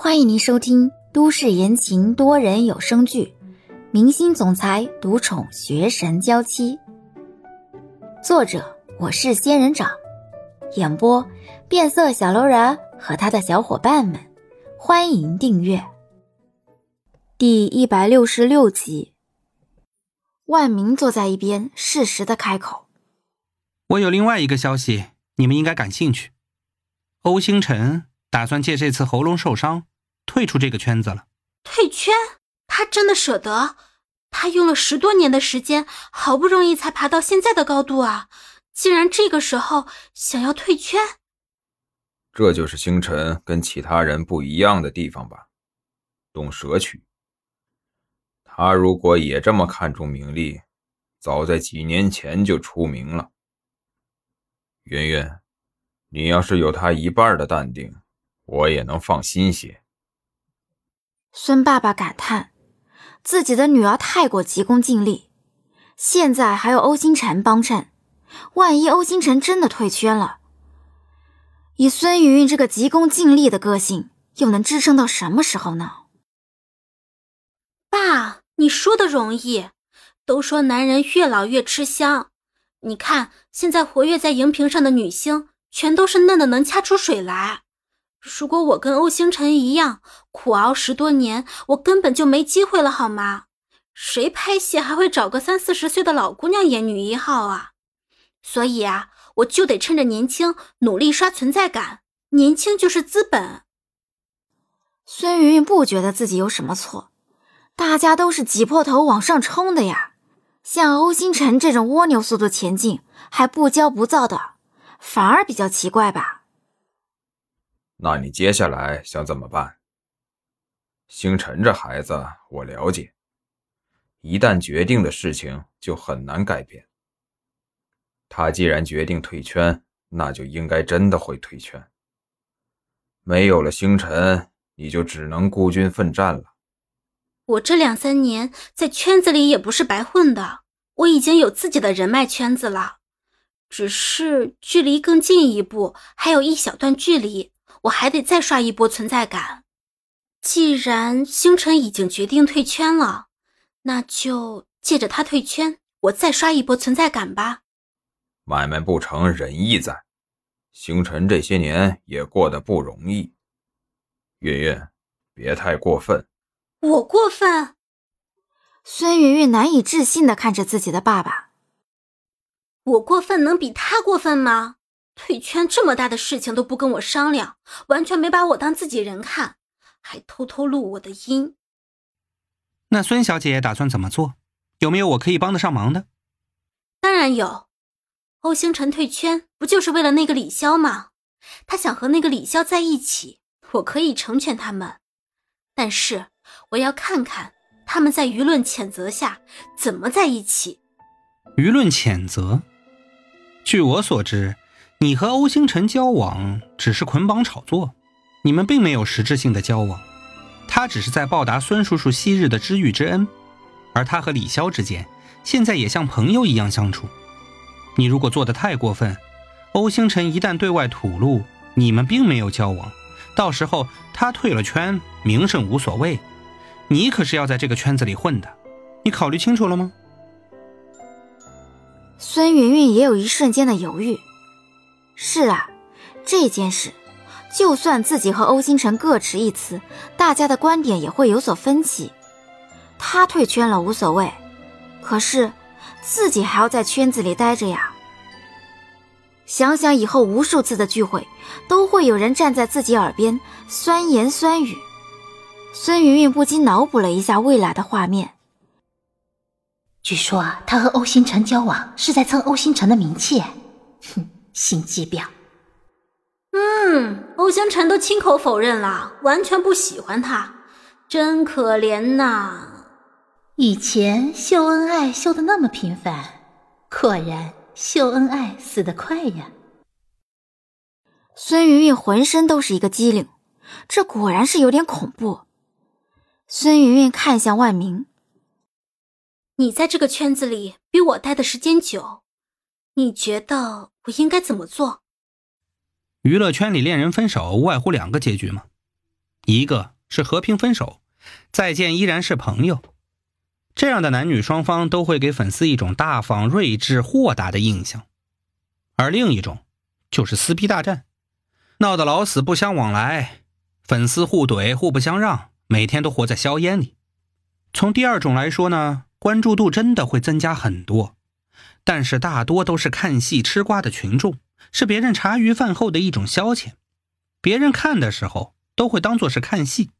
欢迎您收听都市言情多人有声剧《明星总裁独宠学神娇妻》，作者我是仙人掌，演播变色小楼人和他的小伙伴们。欢迎订阅第一百六十六集。万明坐在一边，适时的开口：“我有另外一个消息，你们应该感兴趣。欧星辰打算借这次喉咙受伤。”退出这个圈子了？退圈？他真的舍得？他用了十多年的时间，好不容易才爬到现在的高度啊！竟然这个时候想要退圈？这就是星辰跟其他人不一样的地方吧？懂舍取。他如果也这么看重名利，早在几年前就出名了。圆圆，你要是有他一半的淡定，我也能放心些。孙爸爸感叹，自己的女儿太过急功近利，现在还有欧星辰帮衬，万一欧星辰真的退圈了，以孙云云这个急功近利的个性，又能支撑到什么时候呢？爸，你说的容易，都说男人越老越吃香，你看现在活跃在荧屏上的女星，全都是嫩的能掐出水来。如果我跟欧星辰一样苦熬十多年，我根本就没机会了，好吗？谁拍戏还会找个三四十岁的老姑娘演女一号啊？所以啊，我就得趁着年轻努力刷存在感，年轻就是资本。孙云云不觉得自己有什么错，大家都是挤破头往上冲的呀。像欧星辰这种蜗牛速度前进还不骄不躁的，反而比较奇怪吧。那你接下来想怎么办？星辰这孩子我了解，一旦决定的事情就很难改变。他既然决定退圈，那就应该真的会退圈。没有了星辰，你就只能孤军奋战了。我这两三年在圈子里也不是白混的，我已经有自己的人脉圈子了，只是距离更进一步还有一小段距离。我还得再刷一波存在感。既然星辰已经决定退圈了，那就借着他退圈，我再刷一波存在感吧。买卖不成仁义在，星辰这些年也过得不容易。云云，别太过分。我过分？孙云云难以置信的看着自己的爸爸。我过分能比他过分吗？退圈这么大的事情都不跟我商量，完全没把我当自己人看，还偷偷录我的音。那孙小姐打算怎么做？有没有我可以帮得上忙的？当然有。欧星辰退圈不就是为了那个李潇吗？他想和那个李潇在一起，我可以成全他们，但是我要看看他们在舆论谴责下怎么在一起。舆论谴责？据我所知。你和欧星辰交往只是捆绑炒作，你们并没有实质性的交往，他只是在报答孙叔叔昔日的知遇之恩，而他和李潇之间现在也像朋友一样相处。你如果做的太过分，欧星辰一旦对外吐露你们并没有交往，到时候他退了圈，名声无所谓，你可是要在这个圈子里混的，你考虑清楚了吗？孙云云也有一瞬间的犹豫。是啊，这件事，就算自己和欧星辰各持一词，大家的观点也会有所分歧。他退圈了无所谓，可是自己还要在圈子里待着呀。想想以后无数次的聚会，都会有人站在自己耳边酸言酸语，孙云云不禁脑补了一下未来的画面。据说啊，他和欧星辰交往是在蹭欧星辰的名气，哼。心机婊。嗯，欧星辰都亲口否认了，完全不喜欢他，真可怜呐。以前秀恩爱秀的那么频繁，果然秀恩爱死得快呀。孙云云浑身都是一个机灵，这果然是有点恐怖。孙云云看向万明：“你在这个圈子里比我待的时间久。”你觉得我应该怎么做？娱乐圈里恋人分手无外乎两个结局嘛？一个是和平分手，再见依然是朋友。这样的男女双方都会给粉丝一种大方、睿智、豁达的印象，而另一种就是撕逼大战，闹得老死不相往来，粉丝互怼、互不相让，每天都活在硝烟里。从第二种来说呢，关注度真的会增加很多，但是大多都是看戏吃瓜的群众，是别人茶余饭后的一种消遣，别人看的时候都会当做是看戏，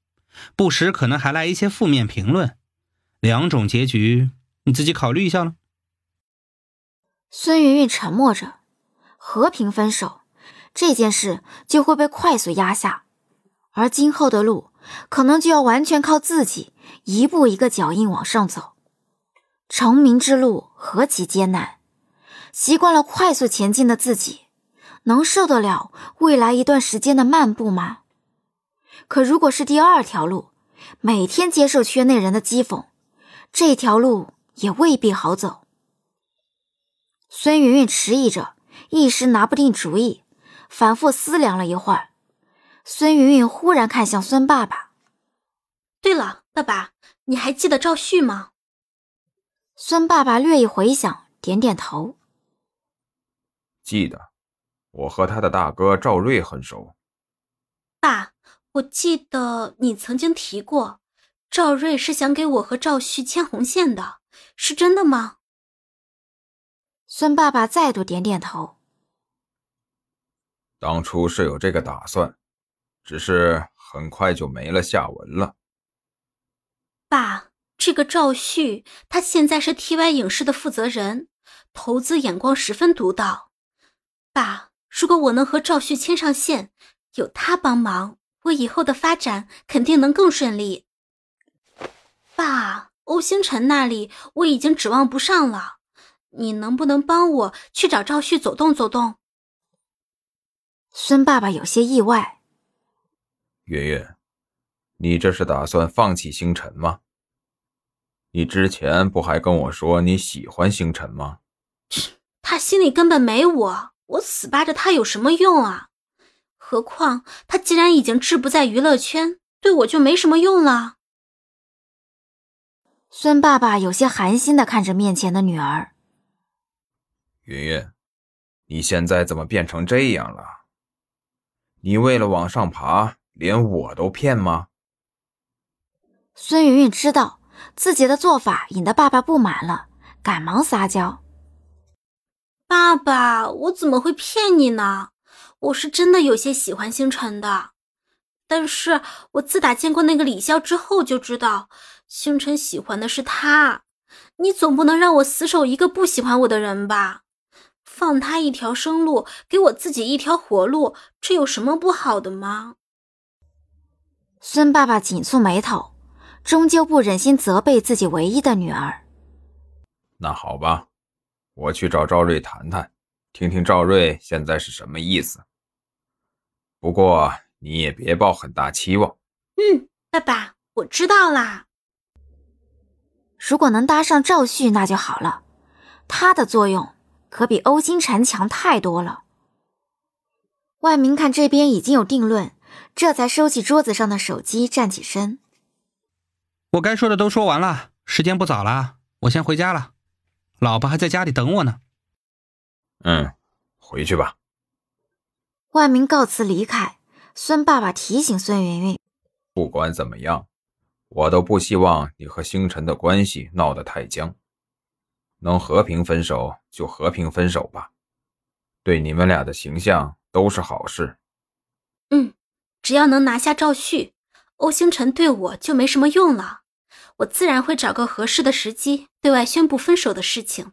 不时可能还来一些负面评论。两种结局，你自己考虑一下了。孙云云沉默着，和平分手这件事就会被快速压下，而今后的路可能就要完全靠自己一步一个脚印往上走。成名之路何其艰难，习惯了快速前进的自己，能受得了未来一段时间的漫步吗？可如果是第二条路，每天接受圈内人的讥讽。这条路也未必好走。孙云云迟疑着，一时拿不定主意，反复思量了一会儿。孙云云忽然看向孙爸爸：“对了，爸爸，你还记得赵旭吗？”孙爸爸略一回想，点点头：“记得，我和他的大哥赵瑞很熟。”爸，我记得你曾经提过。赵瑞是想给我和赵旭牵红线的，是真的吗？孙爸爸再度点点头。当初是有这个打算，只是很快就没了下文了。爸，这个赵旭，他现在是 TY 影视的负责人，投资眼光十分独到。爸，如果我能和赵旭牵上线，有他帮忙，我以后的发展肯定能更顺利。爸，欧星辰那里我已经指望不上了，你能不能帮我去找赵旭走动走动？孙爸爸有些意外。云云，你这是打算放弃星辰吗？你之前不还跟我说你喜欢星辰吗？他心里根本没我，我死扒着他有什么用啊？何况他既然已经志不在娱乐圈，对我就没什么用了。孙爸爸有些寒心的看着面前的女儿，云云，你现在怎么变成这样了？你为了往上爬，连我都骗吗？孙云云知道自己的做法引得爸爸不满了，赶忙撒娇：“爸爸，我怎么会骗你呢？我是真的有些喜欢星辰的，但是我自打见过那个李潇之后就知道。”星辰喜欢的是他，你总不能让我死守一个不喜欢我的人吧？放他一条生路，给我自己一条活路，这有什么不好的吗？孙爸爸紧蹙眉头，终究不忍心责备自己唯一的女儿。那好吧，我去找赵瑞谈谈，听听赵瑞现在是什么意思。不过你也别抱很大期望。嗯，爸爸，我知道啦。如果能搭上赵旭，那就好了。他的作用可比欧星辰强太多了。万明看这边已经有定论，这才收起桌子上的手机，站起身。我该说的都说完了，时间不早了，我先回家了。老婆还在家里等我呢。嗯，回去吧。万明告辞离开。孙爸爸提醒孙云云：不管怎么样。我都不希望你和星辰的关系闹得太僵，能和平分手就和平分手吧，对你们俩的形象都是好事。嗯，只要能拿下赵旭，欧星辰对我就没什么用了，我自然会找个合适的时机对外宣布分手的事情。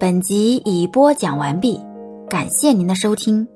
本集已播讲完毕，感谢您的收听。